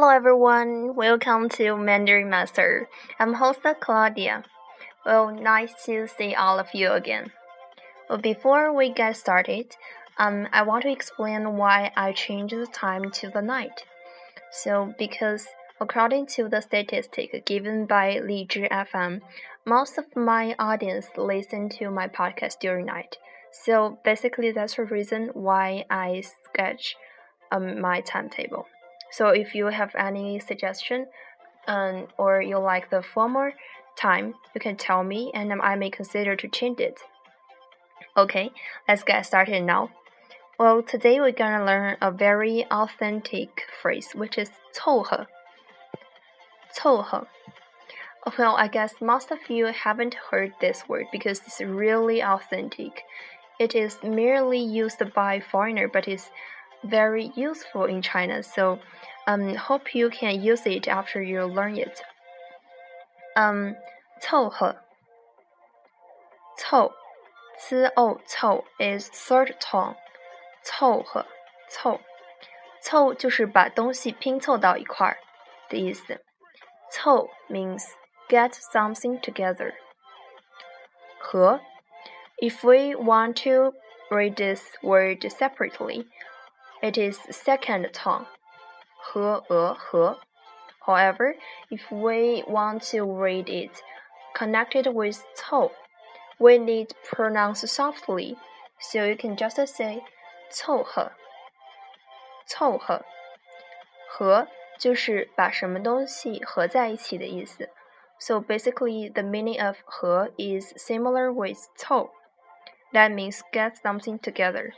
Hello everyone, welcome to Mandarin Master. I'm host Claudia. Well, nice to see all of you again. Well, before we get started, um, I want to explain why I changed the time to the night. So, because according to the statistic given by Lizhi FM, most of my audience listen to my podcast during night. So basically, that's the reason why I sketch um, my timetable. So if you have any suggestion um, or you like the former time, you can tell me and I may consider to change it. Okay, let's get started now. Well, today we're gonna learn a very authentic phrase, which is 凑合.凑合. Well, I guess most of you haven't heard this word because it's really authentic. It is merely used by foreigner, but is very useful in China. So, um, hope you can use it after you learn it. Um, 凑合，凑，c o 凑 is third tone，凑合，凑，凑就是把东西拼凑到一块儿的意思。凑 means get something together. 和 if we want to read this word separately, it is second tone. 和呃和. However, if we want to read it connected with 凑, we need pronounce softly. So you can just say 凑合，凑合，和就是把什么东西合在一起的意思。So basically, the meaning of 和 is similar with 凑。That means get something together.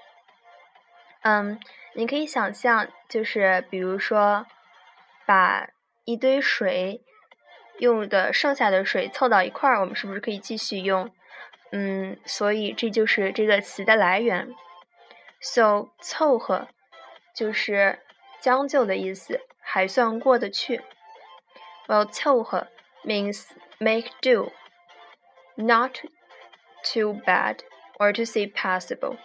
嗯，你可以想象，就是比如说，把一堆水用的剩下的水凑到一块儿，我们是不是可以继续用？嗯，所以这就是这个词的来源。So 凑合就是将就的意思，还算过得去。Well，凑合 means make do, not too bad or to say passable.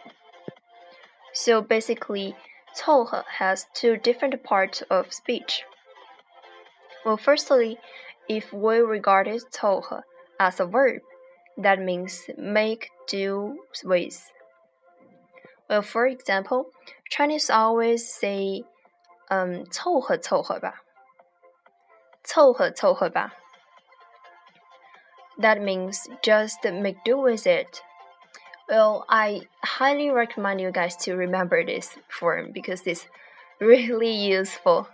So basically, 凑合 has two different parts of speech. Well, firstly, if we regarded 凑合 as a verb, that means make do with. Well, for example, Chinese always say, um, 凑合凑合吧,凑合凑合吧. That means just make do with it. Well, I highly recommend you guys to remember this form because it's really useful.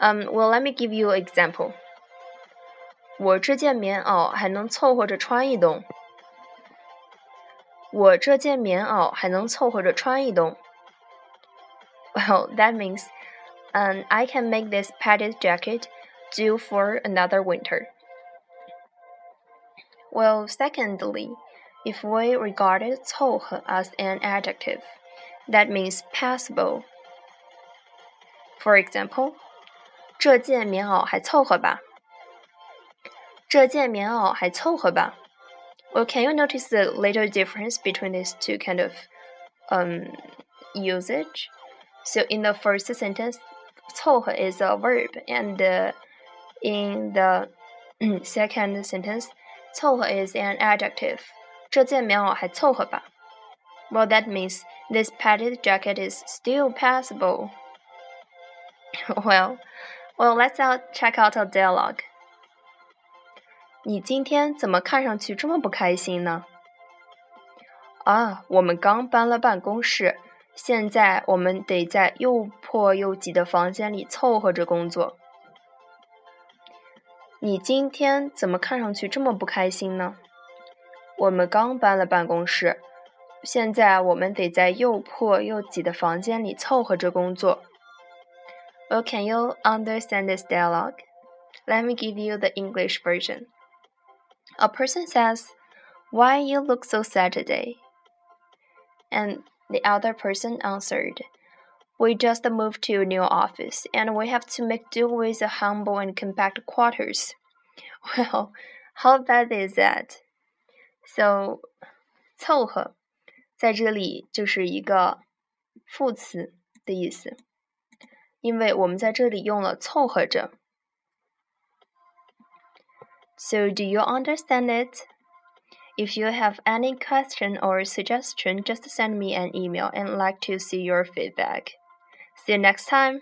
Um, well, let me give you an example. 我这件棉袄还能凑合着穿一冬。我这件棉袄还能凑合着穿一冬。Well, that means, um, I can make this padded jacket do for another winter. Well, secondly, if we regarded 凑合 as an adjective, that means passable. For example, 这件棉袄还凑合吧。这件棉袄还凑合吧。Well, can you notice the little difference between these two kind of um, usage? So in the first sentence, 凑合 is a verb, and uh, in the second sentence, 凑合 is an adjective. 这件棉袄还凑合吧。Well, that means this padded jacket is still passable. well, well, let's out check out a dialogue. 你今天怎么看上去这么不开心呢？啊，我们刚搬了办公室，现在我们得在又破又挤的房间里凑合着工作。你今天怎么看上去这么不开心呢？我们刚搬了办公室，现在我们得在又破又挤的房间里凑合着工作。Well, can you understand this dialogue? Let me give you the English version. A person says, Why you look so sad today? And the other person answered, We just moved to a new office and we have to make do with the humble and compact quarters. Well, how bad is that? So，凑合，在这里就是一个副词的意思。 因为我们在这里用了凑合着。So do you understand it? If you have any question or suggestion, just send me an email and like to see your feedback. See you next time.